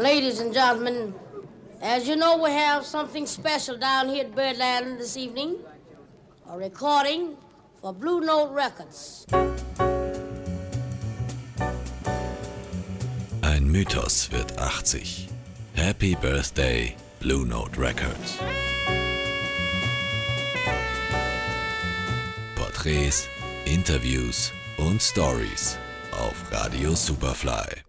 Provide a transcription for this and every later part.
Ladies and gentlemen, as you know, we have something special down here at Birdland this evening. A recording for Blue Note Records. Ein Mythos wird 80. Happy Birthday, Blue Note Records. Porträts, Interviews und Stories auf Radio Superfly.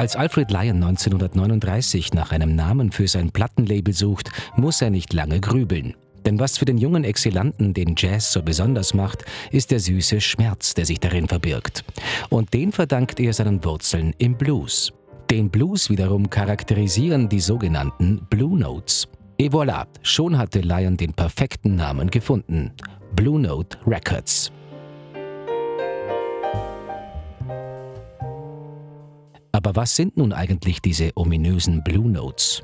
Als Alfred Lyon 1939 nach einem Namen für sein Plattenlabel sucht, muss er nicht lange grübeln. Denn was für den jungen Exilanten den Jazz so besonders macht, ist der süße Schmerz, der sich darin verbirgt. Und den verdankt er seinen Wurzeln im Blues. Den Blues wiederum charakterisieren die sogenannten Blue Notes. Et voilà, schon hatte Lyon den perfekten Namen gefunden. Blue Note Records. Aber was sind nun eigentlich diese ominösen Blue Notes?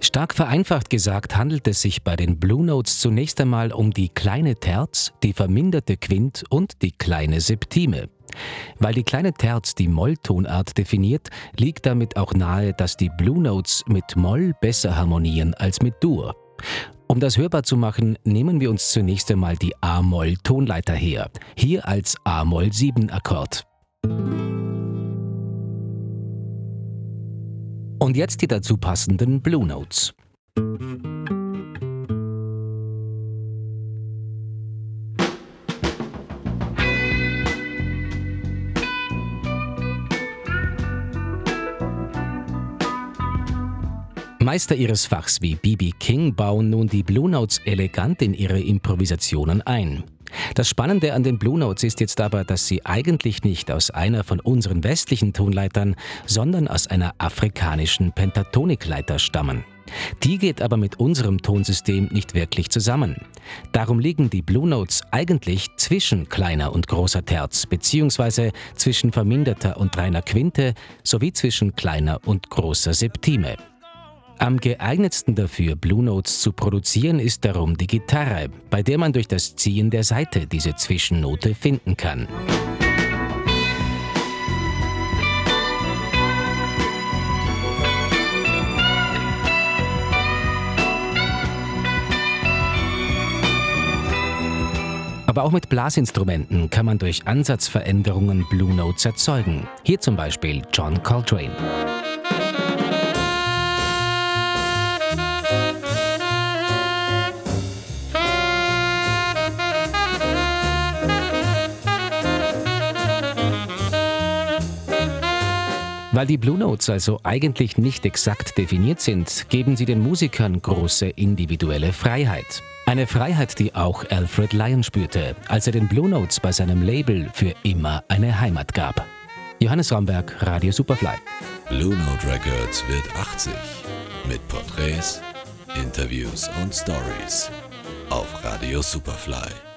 Stark vereinfacht gesagt handelt es sich bei den Blue Notes zunächst einmal um die kleine Terz, die verminderte Quint und die kleine Septime. Weil die kleine Terz die Molltonart definiert, liegt damit auch nahe, dass die Blue Notes mit Moll besser harmonieren als mit Dur. Um das hörbar zu machen, nehmen wir uns zunächst einmal die A-Moll-Tonleiter her, hier als A-Moll-7-Akkord. Und jetzt die dazu passenden Blue Notes. Meister ihres Fachs wie B.B. King bauen nun die Blue Notes elegant in ihre Improvisationen ein. Das Spannende an den Blue Notes ist jetzt aber, dass sie eigentlich nicht aus einer von unseren westlichen Tonleitern, sondern aus einer afrikanischen Pentatonikleiter stammen. Die geht aber mit unserem Tonsystem nicht wirklich zusammen. Darum liegen die Blue Notes eigentlich zwischen kleiner und großer Terz, beziehungsweise zwischen verminderter und reiner Quinte sowie zwischen kleiner und großer Septime. Am geeignetsten dafür, Blue Notes zu produzieren, ist darum die Gitarre, bei der man durch das Ziehen der Saite diese Zwischennote finden kann. Aber auch mit Blasinstrumenten kann man durch Ansatzveränderungen Blue Notes erzeugen. Hier zum Beispiel John Coltrane. Weil die Blue Notes also eigentlich nicht exakt definiert sind, geben sie den Musikern große individuelle Freiheit. Eine Freiheit, die auch Alfred Lyon spürte, als er den Blue Notes bei seinem Label für immer eine Heimat gab. Johannes Raumberg, Radio Superfly. Blue Note Records wird 80 mit Porträts, Interviews und Stories auf Radio Superfly.